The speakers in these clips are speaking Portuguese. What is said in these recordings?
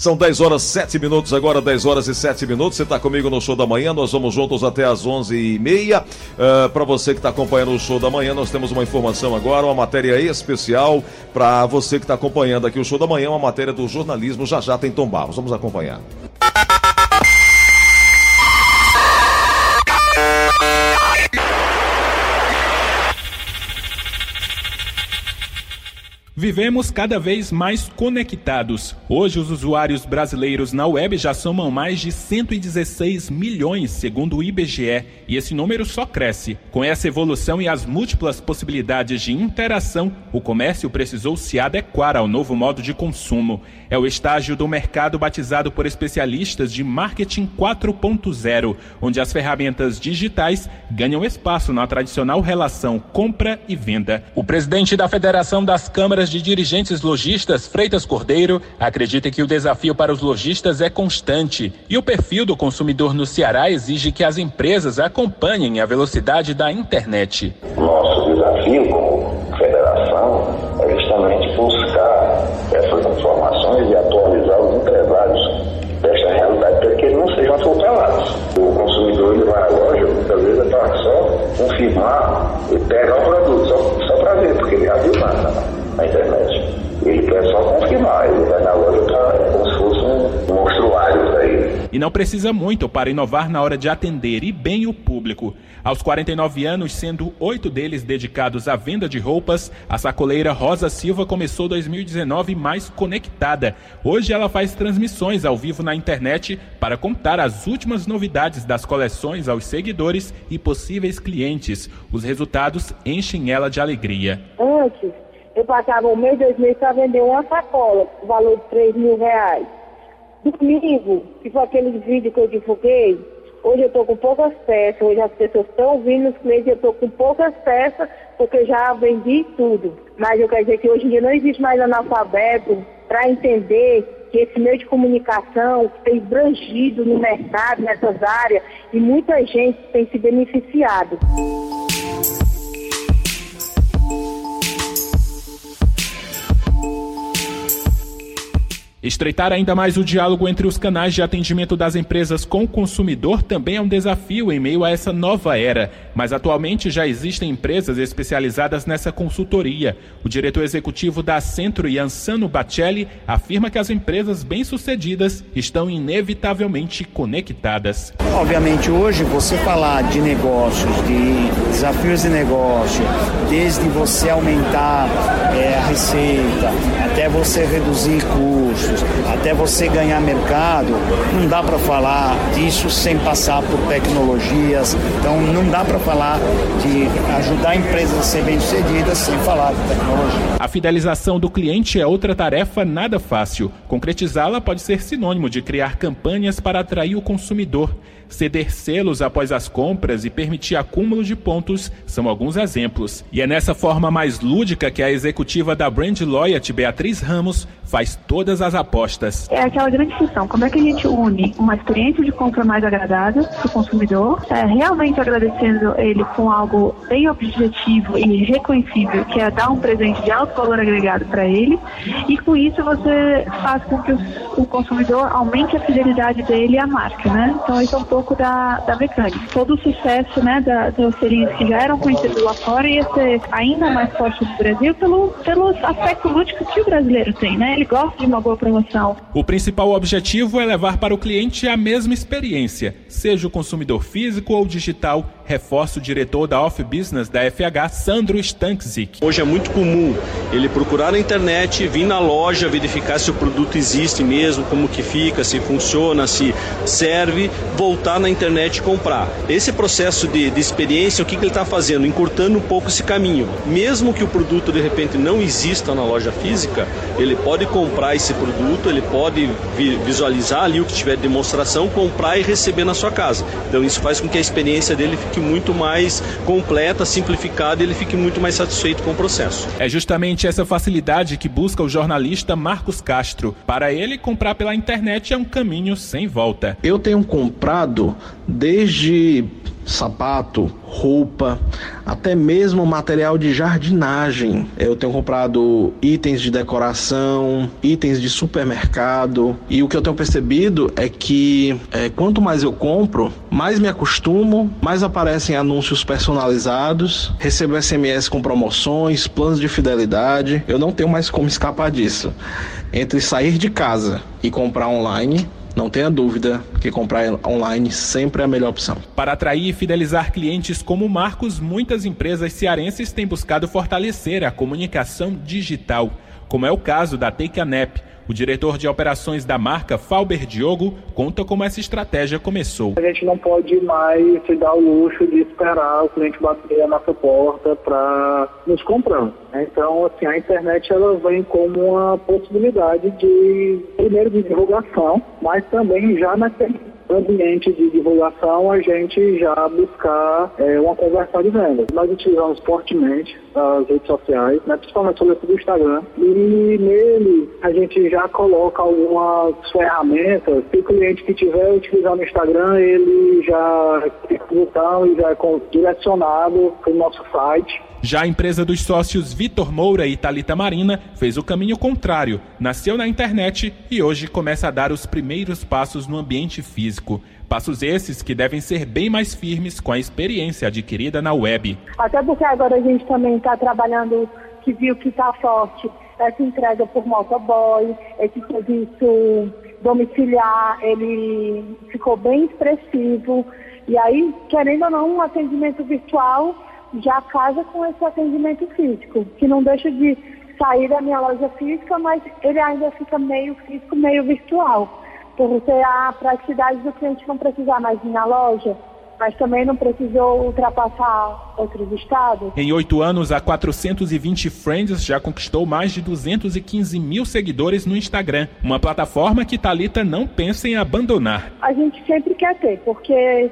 São 10 horas 7 minutos, agora 10 horas e 7 minutos. Você está comigo no show da manhã, nós vamos juntos até as 11h30. Uh, para você que está acompanhando o show da manhã, nós temos uma informação agora, uma matéria especial para você que está acompanhando aqui o show da manhã, uma matéria do jornalismo já já tem Tom Barros. Vamos acompanhar. Vivemos cada vez mais conectados. Hoje, os usuários brasileiros na web já somam mais de 116 milhões, segundo o IBGE, e esse número só cresce. Com essa evolução e as múltiplas possibilidades de interação, o comércio precisou se adequar ao novo modo de consumo. É o estágio do mercado batizado por especialistas de marketing 4.0, onde as ferramentas digitais ganham espaço na tradicional relação compra e venda. O presidente da Federação das Câmaras de dirigentes lojistas, Freitas Cordeiro, acredita que o desafio para os lojistas é constante e o perfil do consumidor no Ceará exige que as empresas acompanhem a velocidade da internet. Nosso desafio como federação é justamente buscar informações e atualizar os empresários desta realidade para que eles não sejam atropelados. O consumidor ele vai à loja, muitas vezes é para só confirmar e pegar o produto, só, só para ver, porque ele já viu nada na internet. Ele quer só confirmar, ele vai na loja pra, é como se fosse um ele. E não precisa muito para inovar na hora de atender e bem o público. Aos 49 anos, sendo oito deles dedicados à venda de roupas, a sacoleira Rosa Silva começou 2019 mais conectada. Hoje ela faz transmissões ao vivo na internet para contar as últimas novidades das coleções aos seguidores e possíveis clientes. Os resultados enchem ela de alegria. Antes eu passava um mês, dois meses para vender uma sacola, o valor de 3 mil reais. Domingo, que foi aquele vídeo que eu divulguei, hoje eu estou com poucas peças, hoje as pessoas estão vindo, os clientes, eu estou com poucas peças, porque já vendi tudo. Mas eu quero dizer que hoje em dia não existe mais analfabeto para entender que esse meio de comunicação tem brangido no mercado, nessas áreas, e muita gente tem se beneficiado. Estreitar ainda mais o diálogo entre os canais de atendimento das empresas com o consumidor também é um desafio em meio a essa nova era, mas atualmente já existem empresas especializadas nessa consultoria. O diretor executivo da Centro, Yansano Bacelli, afirma que as empresas bem-sucedidas estão inevitavelmente conectadas. Obviamente, hoje você falar de negócios, de desafios de negócio, desde você aumentar é, a receita, até você reduzir custos, até você ganhar mercado, não dá para falar disso sem passar por tecnologias. Então não dá para falar de ajudar empresas a ser bem-sucedidas sem falar de tecnologia. A fidelização do cliente é outra tarefa nada fácil. Concretizá-la pode ser sinônimo de criar campanhas para atrair o consumidor. Ceder selos após as compras e permitir acúmulo de pontos são alguns exemplos. E é nessa forma mais lúdica que a executiva da Brand Loyalty, Beatriz Ramos, faz todas as apostas. É aquela grande questão, como é que a gente une uma experiência de compra mais agradável para o consumidor, é, realmente agradecendo ele com algo bem objetivo e reconhecível, que é dar um presente de alto valor agregado para ele, e com isso você faz com que o, o consumidor aumente a fidelidade dele à marca, né? Então isso é um pouco da, da mecânica. Todo o sucesso né, da, das serinhas que já eram conhecidas lá fora ia ser ainda mais forte no Brasil pelo, pelo aspecto lúdico que o brasileiro tem, né? Ele gosta de uma boa O principal objetivo é levar para o cliente a mesma experiência, seja o consumidor físico ou digital, reforça o diretor da Off Business da FH, Sandro Stankzik. Hoje é muito comum ele procurar na internet, vir na loja, verificar se o produto existe mesmo, como que fica, se funciona, se serve, voltar na internet e comprar. Esse processo de, de experiência, o que, que ele está fazendo? Encurtando um pouco esse caminho. Mesmo que o produto de repente não exista na loja física, ele pode comprar esse produto, ele pode visualizar ali o que tiver de demonstração, comprar e receber na sua casa. Então isso faz com que a experiência dele fique muito mais completa, simplificada e ele fique muito mais satisfeito com o processo. É justamente essa facilidade que busca o jornalista Marcos Castro. Para ele, comprar pela internet é um caminho sem volta. Eu tenho comprado desde sapato, roupa, até mesmo material de jardinagem. Eu tenho comprado itens de decoração, itens de supermercado e o que eu tenho percebido é que é, quanto mais eu compro, mais me acostumo, mais aparecem anúncios personalizados, recebo SMS com promoções, planos de fidelidade. Eu não tenho mais como escapar disso. Entre sair de casa e comprar online, não tenha dúvida que comprar online sempre é a melhor opção. Para atrair e fidelizar clientes como Marcos, muitas empresas cearenses têm buscado fortalecer a comunicação digital, como é o caso da Take a Nap, o diretor de operações da marca, Falber Diogo, conta como essa estratégia começou. A gente não pode mais se dar o luxo de esperar o cliente bater a nossa porta para nos comprar. Então, assim, a internet ela vem como uma possibilidade de, primeiro, de divulgação, mas também já na ambiente de divulgação, a gente já buscar é, uma conversão de vendas. Nós utilizamos fortemente as redes sociais, né, principalmente sobretudo o Instagram, e nele a gente já coloca algumas ferramentas que o cliente que estiver utilizando o Instagram, ele já tem um botão e já é direcionado para o nosso site já a empresa dos sócios Vitor Moura e Talita Marina fez o caminho contrário, nasceu na internet e hoje começa a dar os primeiros passos no ambiente físico. Passos esses que devem ser bem mais firmes com a experiência adquirida na web. Até porque agora a gente também está trabalhando, que viu que está forte, essa entrega por motoboy, esse serviço domiciliar, ele ficou bem expressivo. E aí, querendo ou não, um atendimento virtual já casa com esse atendimento físico, que não deixa de sair da minha loja física, mas ele ainda fica meio físico, meio virtual, por ter a praticidade do cliente não precisar mais ir na loja, mas também não precisou ultrapassar outros estados. Em oito anos, a 420 Friends já conquistou mais de 215 mil seguidores no Instagram, uma plataforma que Talita não pensa em abandonar. A gente sempre quer ter, porque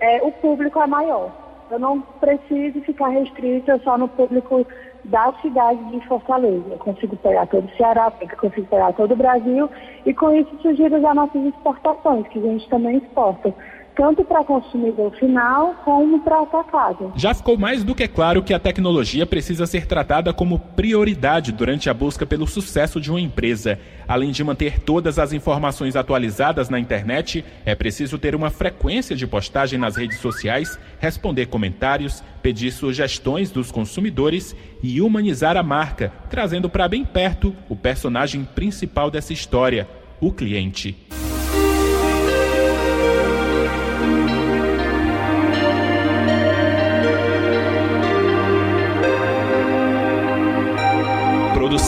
é, o público é maior. Eu não preciso ficar restrita só no público da cidade de Fortaleza. Eu consigo pegar todo o Ceará, consigo pegar todo o Brasil e com isso surgir as nossas exportações, que a gente também exporta tanto para consumidor final como para atacado. Já ficou mais do que claro que a tecnologia precisa ser tratada como prioridade durante a busca pelo sucesso de uma empresa. Além de manter todas as informações atualizadas na internet, é preciso ter uma frequência de postagem nas redes sociais, responder comentários, pedir sugestões dos consumidores e humanizar a marca, trazendo para bem perto o personagem principal dessa história, o cliente.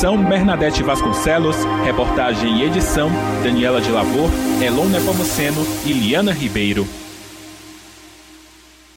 Produção Bernadette Vasconcelos, reportagem e edição Daniela de Lavor, Elon Nepomuceno e Liana Ribeiro.